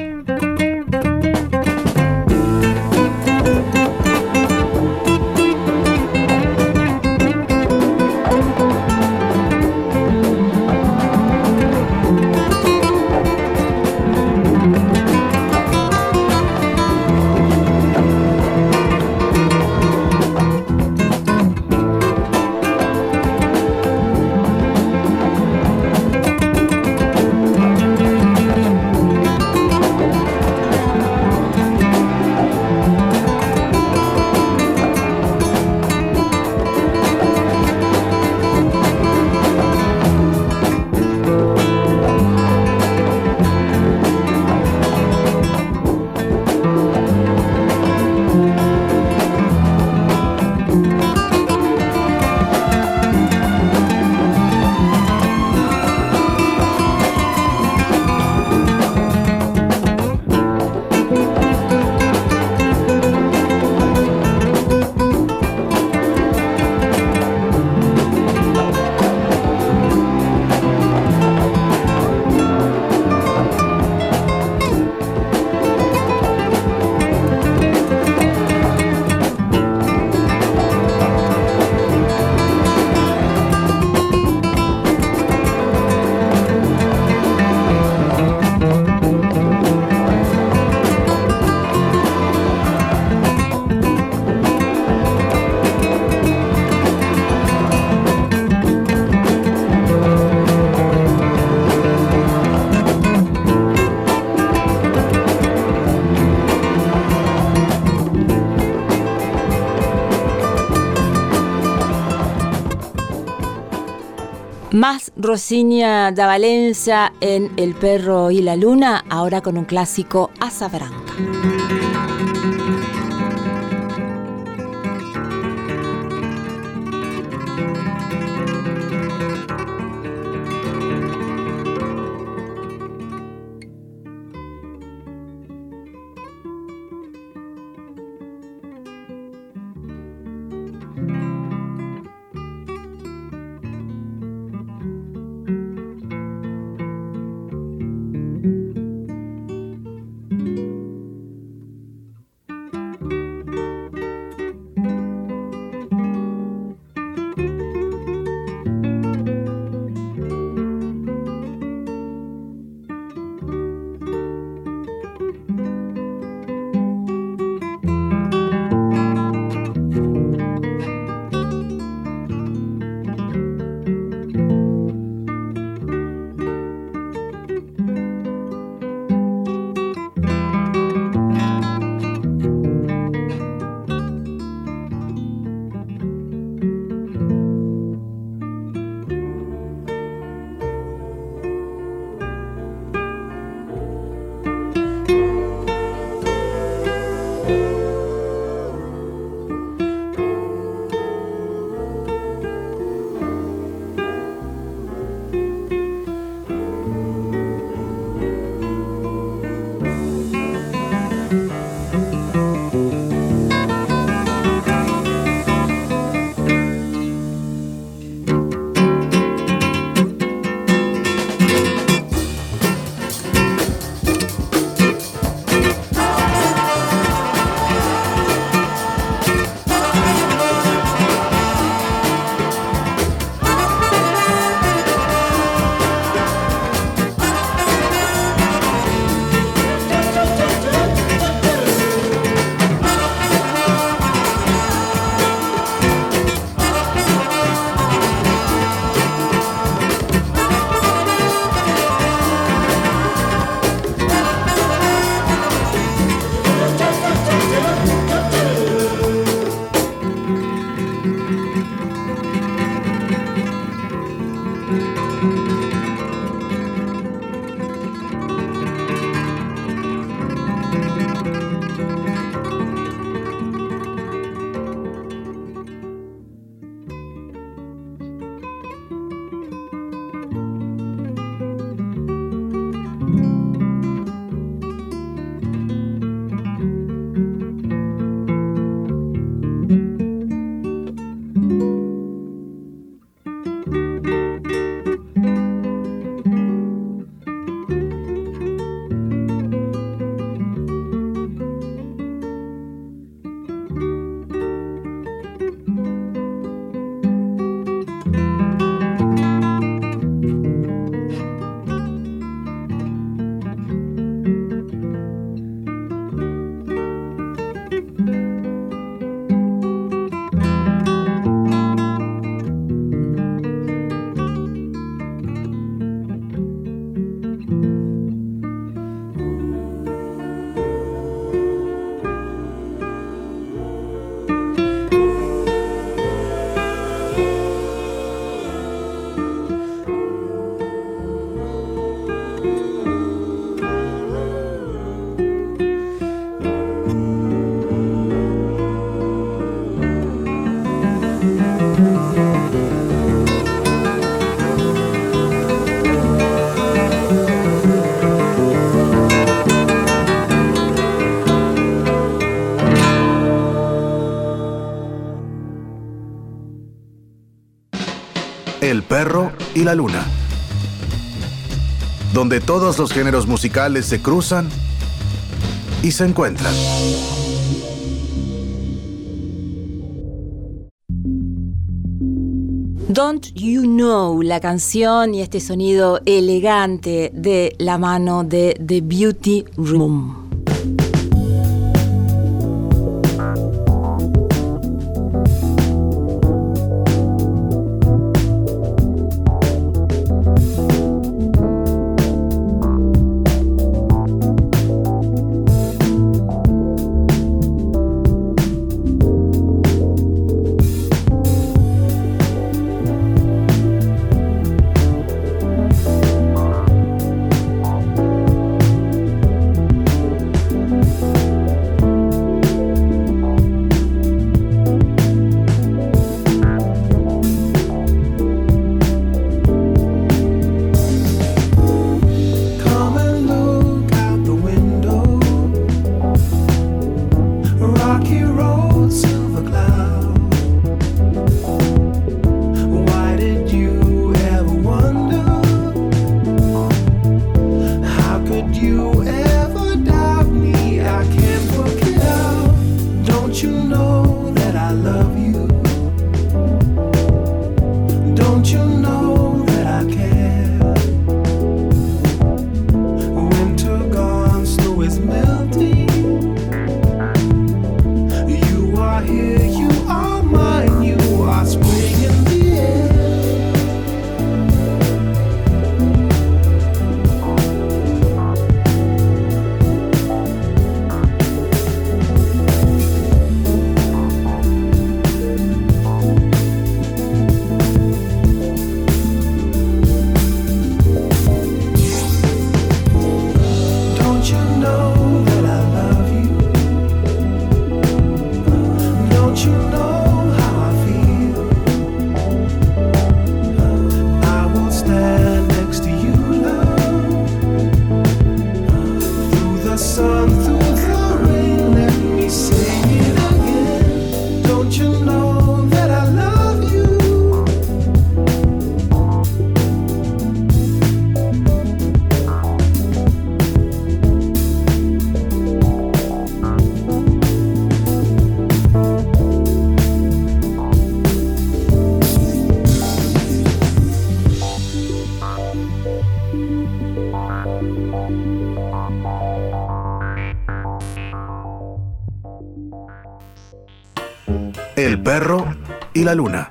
Rosinia da Valencia en El perro y la luna, ahora con un clásico Asa Branca. perro y la luna, donde todos los géneros musicales se cruzan y se encuentran. Don't You Know, la canción y este sonido elegante de la mano de The Beauty Room. y la luna.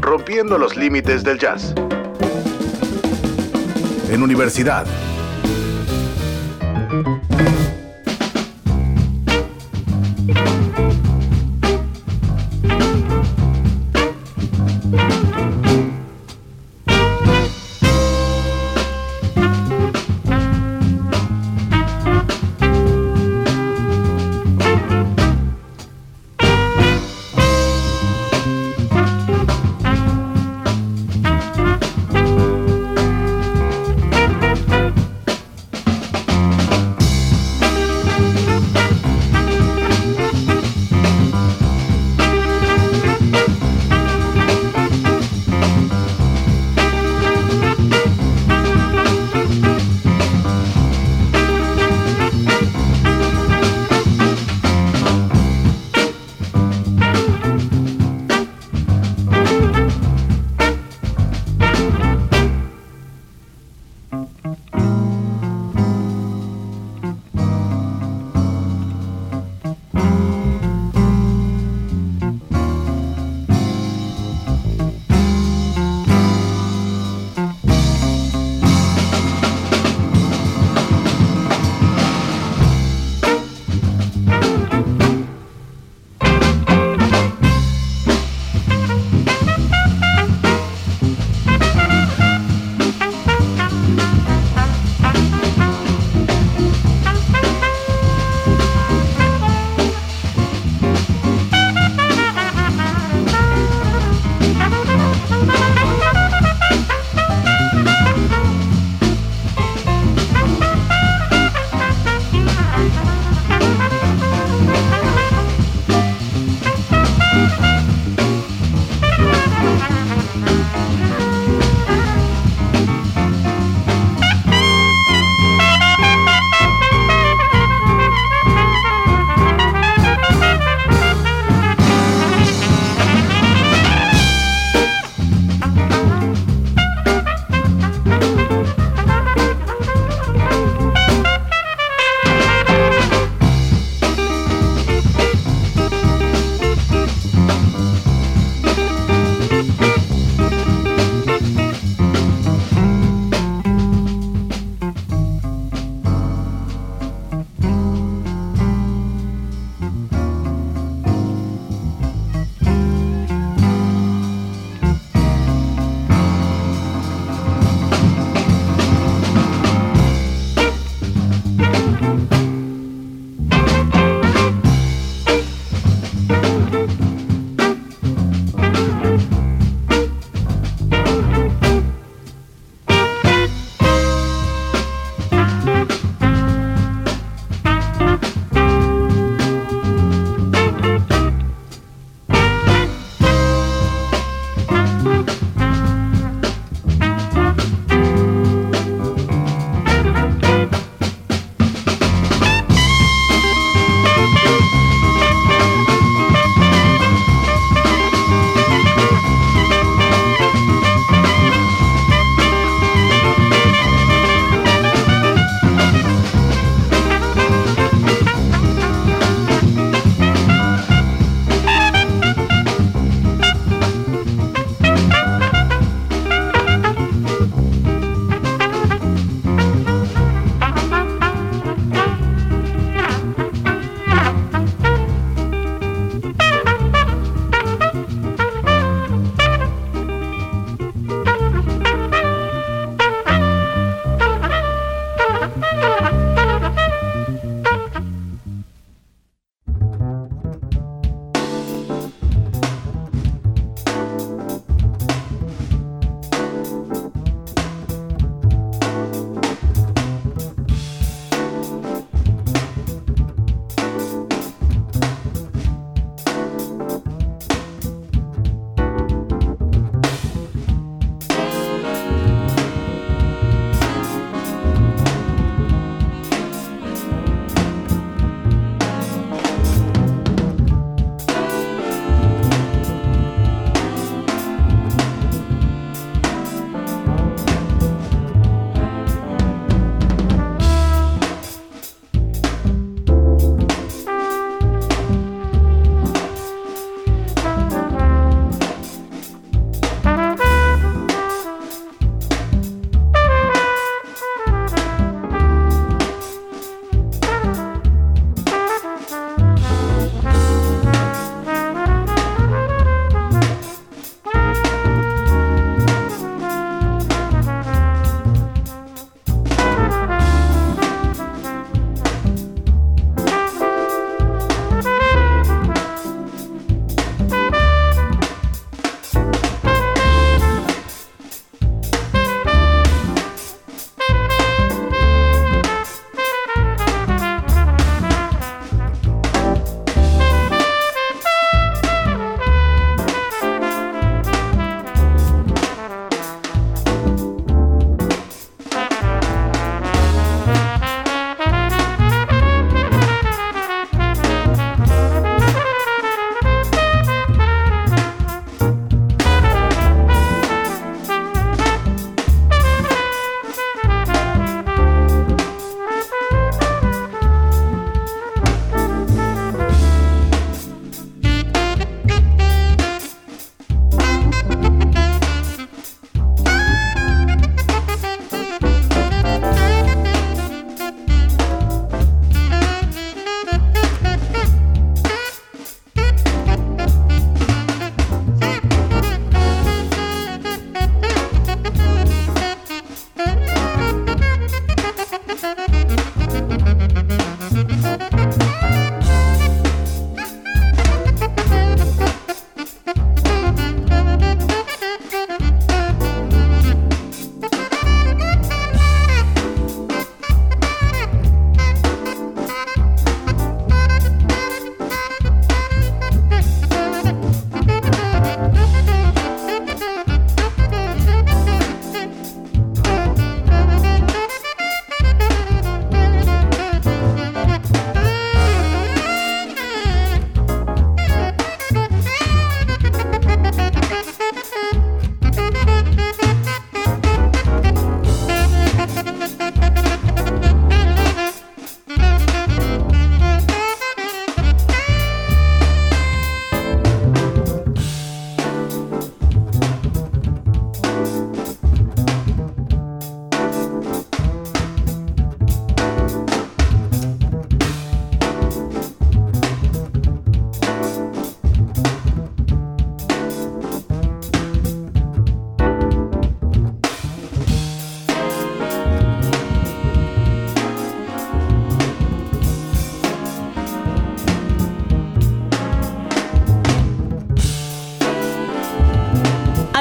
Rompiendo los límites del jazz. En universidad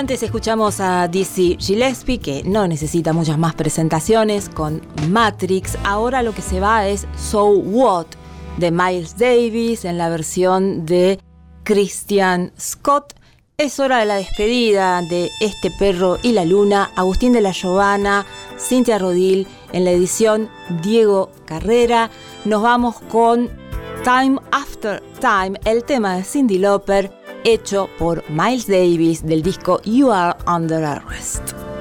Antes escuchamos a Dizzy Gillespie, que no necesita muchas más presentaciones, con Matrix. Ahora lo que se va es So What, de Miles Davis, en la versión de Christian Scott. Es hora de la despedida de Este Perro y la Luna, Agustín de la Giovanna, Cintia Rodil, en la edición Diego Carrera. Nos vamos con Time After Time, el tema de Cindy Lauper, hecho por Miles Davis del disco You Are Under Arrest.